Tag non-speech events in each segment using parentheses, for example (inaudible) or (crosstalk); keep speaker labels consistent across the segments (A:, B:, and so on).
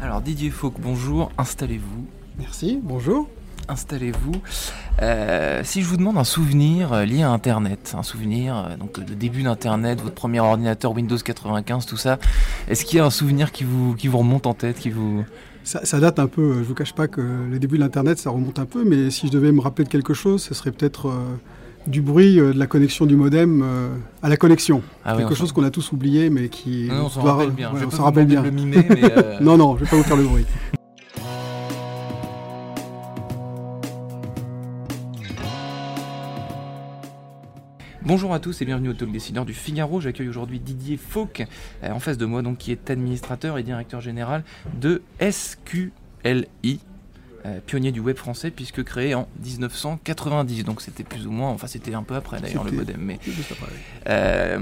A: Alors Didier Fauque, bonjour, installez-vous.
B: Merci, bonjour.
A: Installez-vous. Euh, si je vous demande un souvenir euh, lié à Internet, un souvenir, euh, donc le début d'Internet, votre premier ordinateur Windows 95, tout ça, est-ce qu'il y a un souvenir qui vous, qui vous remonte en tête, qui vous...
B: Ça, ça date un peu, je vous cache pas que le début de l'Internet, ça remonte un peu, mais si je devais me rappeler de quelque chose, ce serait peut-être euh, du bruit euh, de la connexion du modem euh, à la connexion.
A: Ah
B: quelque chose qu'on a tous oublié, mais qui...
A: Non, on s'en
B: doit-
A: rappelle bien.
B: ouais, on s'en rappelle bien.
A: mais, euh, (laughs)
B: non, non, je vais pas vous faire le bruit.
A: Bonjour à tous et bienvenue au Talk Décideur du Figaro. J'accueille aujourd'hui Didier Fauque, euh, en face de moi, donc, qui est administrateur et directeur général de SQLI. Euh, pionnier du web français puisque créé en 1990 donc c'était plus ou moins enfin c'était un peu après d'ailleurs le modem mais
B: C'est juste après, oui.
A: Euh,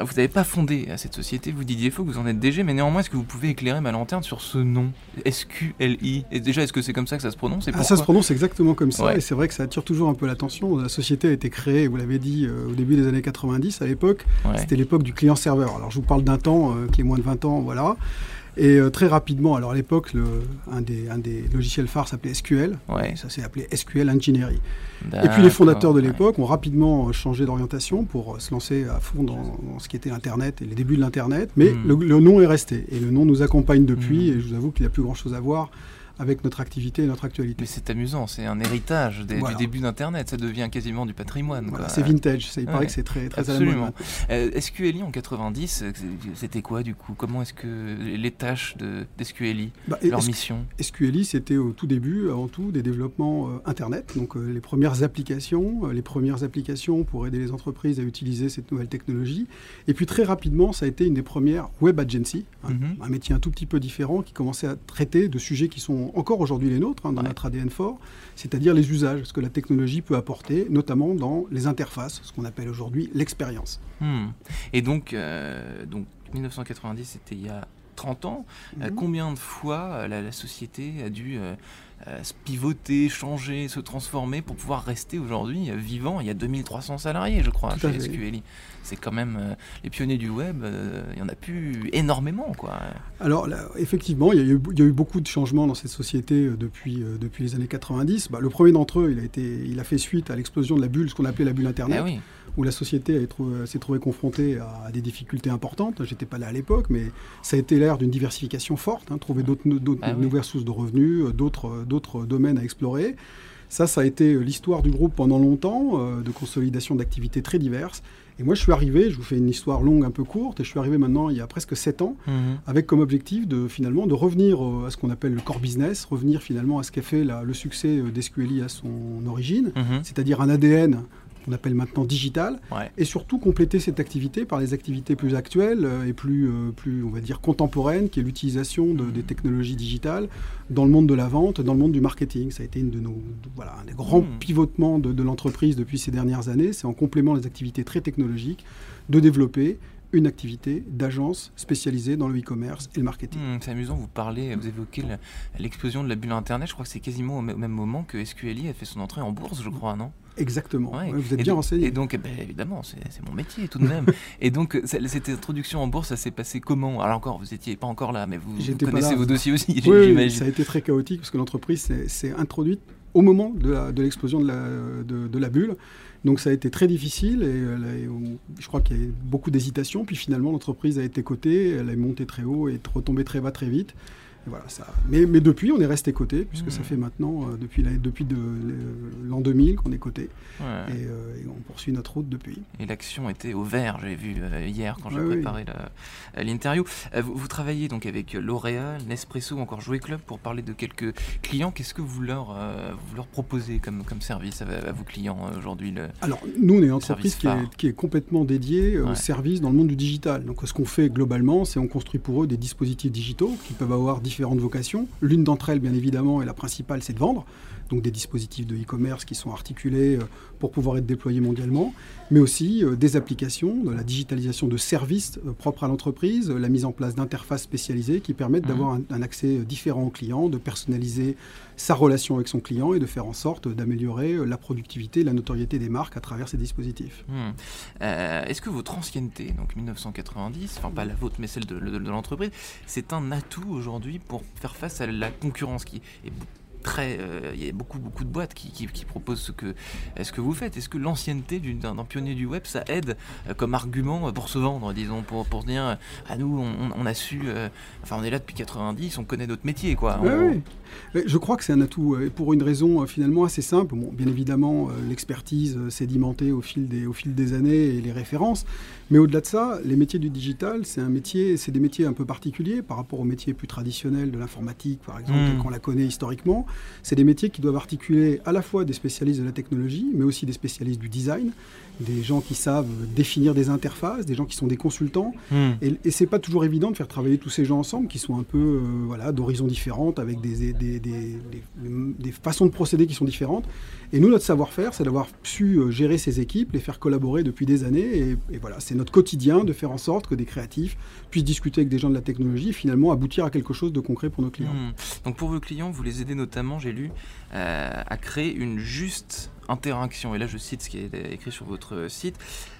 A: vous n'avez pas fondé cette société, vous Didier Faux, vous en êtes DG, mais néanmoins, est-ce que vous pouvez éclairer ma lanterne sur ce nom? SQLI Et déjà, est-ce que c'est comme ça que ça se prononce et
B: Ah, ça se prononce exactement comme ça,
A: Ouais.
B: et c'est vrai que ça attire toujours un peu l'attention. La société a été créée, vous l'avez dit, euh, au début des années 90. À l'époque,
A: Ouais.
B: C'était l'époque du client-serveur. Alors je vous parle d'un temps qui est moins de 20 ans, voilà. Et euh, très rapidement, alors à l'époque, un des, un des logiciels phares s'appelait SQL.
A: Ouais.
B: Ça s'est appelé SQL Engineering. Et puis les fondateurs de
A: ouais.
B: l'époque ont rapidement euh, changé d'orientation pour euh, se lancer à fond dans, dans ce qui était l'Internet et les débuts de l'Internet. Mais
A: Hmm.
B: le, le nom est resté. Et le nom nous accompagne depuis.
A: Hmm.
B: Et je vous avoue qu'il n'y a plus grand-chose à voir avec notre activité et notre actualité.
A: Mais c'est amusant, c'est un héritage des-
B: Voilà.
A: du début d'Internet, ça devient quasiment du patrimoine.
B: Voilà, c'est vintage. Ça, il paraît que c'est très, très à la
A: Absolument.
B: maintenant.
A: Euh, SQLI en 90, euh, c'était quoi du coup? Comment est-ce que les tâches de, d'SQLI,
B: Bah,
A: leur mission?
B: SQLI, c'était au tout début, avant tout, des développements euh, Internet, donc euh, les premières applications, les premières applications pour aider les entreprises à utiliser cette nouvelle technologie. Et puis très rapidement, ça a été une des premières web agencies, un,
A: Mhm.
B: un métier un tout petit peu différent qui commençait à traiter de sujets qui sont encore aujourd'hui les nôtres, hein, dans
A: Ouais.
B: notre ADN fort, c'est-à-dire les usages, ce que la technologie peut apporter, notamment dans les interfaces, ce qu'on appelle aujourd'hui l'expérience.
A: Hmm. Et donc, euh, donc 1990, c'était il y a 30 ans. Euh,
B: Mhm.
A: combien de fois euh, la, la société a dû euh, se pivoter, changer, se transformer pour pouvoir rester aujourd'hui vivant? Il y a 2300 salariés, je crois, chez. SQLI. C'est quand même euh, les pionniers du web, euh, il y en a plus énormément, quoi.
B: Alors, là, effectivement, il y, a eu, il y a eu beaucoup de changements dans cette société depuis, euh, depuis les années 90. Bah, le premier d'entre eux, il a, été, il a fait suite à l'explosion de la bulle, ce qu'on appelait la bulle Internet,
A: Eh oui.
B: Où la société euh, s'est trouvée confrontée à, des difficultés importantes. J'étais pas là à l'époque, mais ça a été l'ère d'une diversification forte, hein, trouver d'autres
A: Ah oui.
B: nouvelles sources de revenus, euh, d'autres euh, d'autres domaines à explorer. Ça, ça a été euh, l'histoire du groupe pendant longtemps, euh, de consolidation d'activités très diverses. Et moi, je suis arrivé, je vous fais une histoire longue, un peu courte, et je suis arrivé maintenant il y a presque 7 ans,
A: Mhm.
B: avec comme objectif de finalement de revenir euh, à ce qu'on appelle le core business, revenir finalement à ce qu'a fait la- le succès euh, d'SQLI à son origine,
A: Mhm.
B: c'est-à-dire un ADN qu'on appelle maintenant digital,
A: Ouais.
B: et surtout compléter cette activité par les activités plus actuelles euh, et plus, euh, plus on va dire, contemporaines, qui est l'utilisation de-
A: Mhm.
B: des technologies digitales dans le monde de la vente, dans le monde du marketing. Ça a été une de nos, de- voilà, un des grands
A: Mhm.
B: pivotements de, de l'entreprise depuis ces dernières années. C'est en complément des activités très technologiques de développer une activité d'agence spécialisée dans le e-commerce et le marketing.
A: Hmm, c'est amusant, vous parlez, vous évoquez le- l'explosion de la bulle Internet. Je crois que c'est quasiment au même au même moment que SQLI a fait son entrée en bourse, je crois, non?
B: Exactement.
A: Ouais.
B: Vous êtes
A: et
B: bien
A: donc-
B: renseigné.
A: Et donc, eh ben, évidemment, c'est mon métier tout de même. (laughs) et donc, cette introduction en bourse, ça s'est passé comment? Alors encore, vous n'étiez pas encore là, mais vous, vous connaissez vos dossiers aussi,
B: Oui, ça a été très chaotique parce que l'entreprise s'est- introduite au moment de l'explosion de, la, de, de la bulle. Donc ça a été très difficile et euh, on- je crois qu'il y a eu beaucoup d'hésitation. Puis finalement, l'entreprise a été cotée, elle est montée très haut et retombée très bas très vite. Voilà, ça. Mais, mais, depuis, on est resté coté, puisque ça mmh. fait maintenant, depuis l'an depuis de, l'an 2000 qu'on est coté. Et, on poursuit notre route depuis.
A: Et l'action était au vert, j'ai vu hier quand j'ai préparé l'interview. Vous, vous, travaillez donc avec L'Oréal, Nespresso ou encore Jouet Club pour parler de quelques clients. Qu'est-ce que vous leur, vous leur proposez comme, comme service à, vos clients aujourd'hui
B: Alors, nous, on est une entreprise qui est, qui est, complètement dédiée au service dans le monde du digital. Donc, ce qu'on fait globalement, c'est on construit pour eux des dispositifs digitaux qui peuvent avoir différentes vocations. L'une d'entre elles, bien évidemment, et la principale, c'est de vendre donc des dispositifs de e-commerce qui sont articulés euh, pour pouvoir être déployés mondialement, mais aussi euh, des applications, de la digitalisation de services euh, propres à l'entreprise, la mise en place d'interfaces spécialisées qui permettent mmh. d'avoir un, accès différent au client, de personnaliser sa relation avec son client et de faire en sorte d'améliorer la productivité, la notoriété des marques à travers ces dispositifs.
A: Mmh. Est-ce que votre ancienneté, donc 1990, enfin pas la vôtre mais celle de, de l'entreprise, c'est un atout aujourd'hui pour faire face à la concurrence qui est très, euh, il y a beaucoup beaucoup de boîtes qui, qui, proposent ce que, ce que vous faites. Est-ce que l'ancienneté d'un pionnier du web, ça aide euh, comme argument pour se vendre, disons, pour, pour dire, à ah, nous, on, a su, euh, enfin, on est là depuis 90, on connaît notre métier, quoi.
B: oui. Je crois que c'est un atout pour une raison finalement assez simple. Bon, bien évidemment, l'expertise sédimentée au fil des, au fil des années et les références, mais au-delà de ça, les métiers du digital, c'est un métier, c'est des métiers un peu particuliers par rapport aux métiers plus traditionnels de l'informatique, par exemple, mmh. qu'on la connaît historiquement. C'est des métiers qui doivent articuler à la fois des spécialistes de la technologie, mais aussi des spécialistes du design, des gens qui savent définir des interfaces, des gens qui sont des consultants. Hmm. Et, et c'est pas toujours évident de faire travailler tous ces gens ensemble, qui sont un peu euh, voilà, d'horizons différentes, avec des, des, des, des, façons de procéder qui sont différentes. Et nous, notre savoir-faire, c'est d'avoir su euh, gérer ces équipes, les faire collaborer depuis des années. Et, voilà, c'est notre quotidien de faire en sorte que des créatifs puissent discuter avec des gens de la technologie et finalement aboutir à quelque chose de concret pour nos clients. Hmm.
A: Donc pour vos clients, vous les aidez notamment, j'ai lu, euh, à créer une juste interaction, et là je cite ce qui est écrit sur votre site,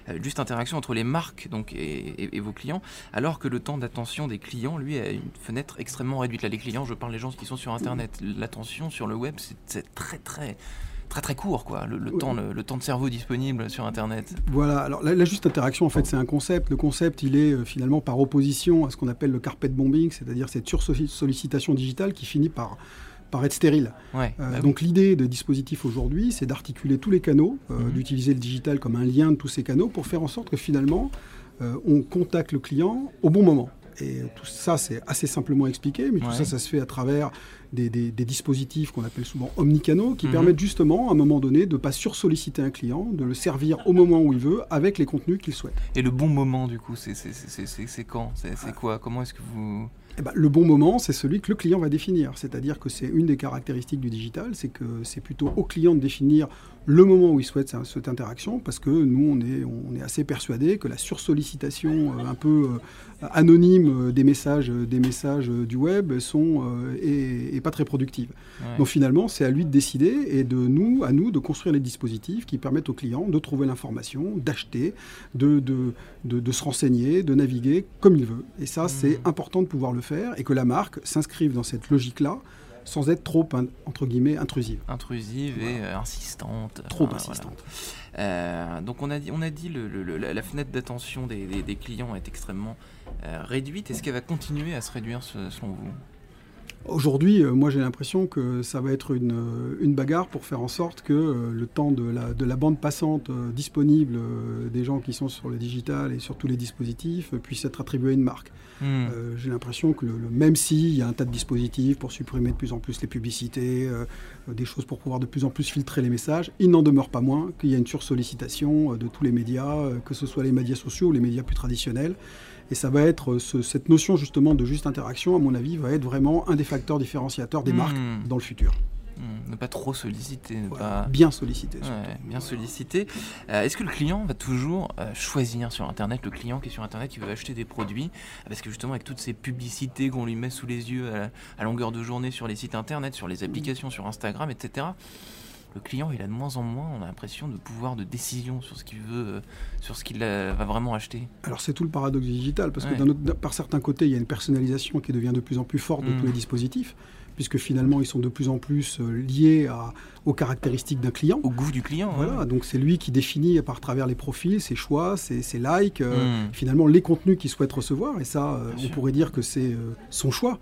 A: euh, juste interaction entre les marques donc, et, vos clients, alors que le temps d'attention des clients, lui, a une fenêtre extrêmement réduite. Là, les clients, je parle des gens qui sont sur Internet. L'attention sur le web, c'est très très très très court, quoi, le, temps, le, temps de cerveau disponible sur Internet.
B: Voilà, alors la, juste interaction, en fait, c'est un concept. Le concept, il est euh, finalement par opposition à ce qu'on appelle le carpet bombing, c'est-à-dire cette sursollicitation digitale qui finit par par être stérile. Euh, bah donc l'idée de dispositif aujourd'hui, c'est d'articuler tous les canaux, euh, mhm. d'utiliser le digital comme un lien de tous ces canaux pour faire en sorte que finalement, euh, on contacte le client au bon moment. Et tout ça, c'est assez simplement expliqué, mais tout ça, ça se fait à travers des, dispositifs qu'on appelle souvent omnicanaux, qui mhm. permettent justement, à un moment donné, de ne pas sursolliciter un client, de le servir au moment où il veut, avec les contenus qu'il souhaite.
A: Et le bon moment, du coup, c'est quand? C'est quoi? Comment est-ce que vous...
B: Eh ben, le bon moment, c'est celui que le client va définir. C'est-à-dire que c'est une des caractéristiques du digital, c'est que c'est plutôt au client de définir le moment où il souhaite cette interaction, parce que nous, on est, on est assez persuadé que la sursollicitation euh, un peu euh, anonyme euh, des messages, des messages du web sont, est, pas très productive. Donc finalement, c'est à lui de décider et de nous, à nous, de construire les dispositifs qui permettent au client de trouver l'information, d'acheter, de de, de, se renseigner, de naviguer comme il veut. Et ça, c'est mmh. important de pouvoir le faire et que la marque s'inscrive dans cette logique-là sans être trop, entre guillemets, intrusive.
A: Intrusive et euh, insistante.
B: Trop insistante.
A: Euh, donc on a dit, on a dit le, la fenêtre d'attention des, des, clients est extrêmement euh, réduite. Est-ce qu'elle va continuer à se réduire selon vous?
B: Aujourd'hui, moi j'ai l'impression que ça va être une, une, bagarre pour faire en sorte que le temps de la, de la bande passante disponible des gens qui sont sur le digital et sur tous les dispositifs puisse être attribué à une marque. Hmm. Euh, j'ai l'impression que le, même s'il y a un tas de dispositifs pour supprimer de plus en plus les publicités, euh, euh, des choses pour pouvoir de plus en plus filtrer les messages, il n'en demeure pas moins qu'il y a une sursollicitation de tous les médias, que ce soit les médias sociaux ou les médias plus traditionnels. Et ça va être cette notion justement de juste interaction, à mon avis, va être vraiment un des facteurs différenciateurs des hmm. marques dans le futur.
A: Hmm, ne pas trop solliciter. Ne pas...
B: Bien solliciter.
A: bien solliciter. Euh, est-ce que le client va toujours euh, choisir sur Internet, le client qui est sur Internet, qui veut acheter des produits? Parce que justement, avec toutes ces publicités qu'on lui met sous les yeux à, longueur de journée sur les sites Internet, sur les applications, sur Instagram, etc., le client, il a de moins en moins, on a l'impression, de pouvoir de décision sur ce qu'il veut, euh, sur ce qu'il va vraiment acheter.
B: Alors c'est tout le paradoxe digital, parce que par certains côtés, il y a une personnalisation qui devient de plus en plus forte de tous les hmm. dispositifs puisque finalement ils sont de plus en plus euh, liés aux caractéristiques d'un client.
A: Au goût du client.
B: Voilà, donc c'est lui qui définit par travers les profils, ses choix, ses, likes, euh, hmm. finalement les contenus qu'il souhaite recevoir, et ça, euh, on pourrait dire que c'est son choix.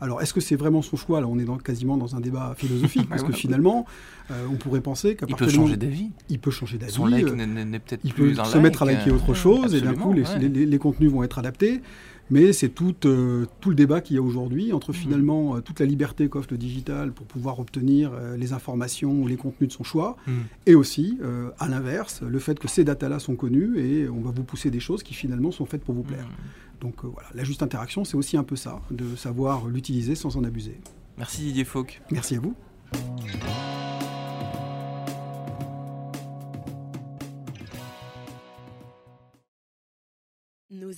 B: Alors, est-ce que c'est vraiment son choix? Là, on est dans, quasiment dans un débat philosophique, (laughs) parce que finalement, euh, on pourrait penser qu'à
A: Il
B: partir
A: peut
B: du
A: changer
B: moment-
A: d'avis.
B: il peut changer d'avis.
A: Son like
B: euh,
A: n'est- peut-être
B: il peut
A: un
B: se mettre à
A: like,
B: liker
A: euh,
B: autre chose, et d'un coup, les,
A: ouais.
B: les- les- les contenus vont être adaptés. Mais c'est tout, euh, tout le débat qu'il y a aujourd'hui entre finalement euh, toute la liberté qu'offre le digital pour pouvoir obtenir euh, les informations ou les contenus de son choix,
A: Mm.
B: et aussi, à l'inverse, le fait que ces datas-là sont connues et on va vous pousser des choses qui finalement sont faites pour vous plaire.
A: Mm.
B: Donc euh, voilà, la juste interaction, c'est aussi un peu ça, de savoir l'utiliser sans en abuser.
A: Merci Didier Fauque.
B: Merci à vous.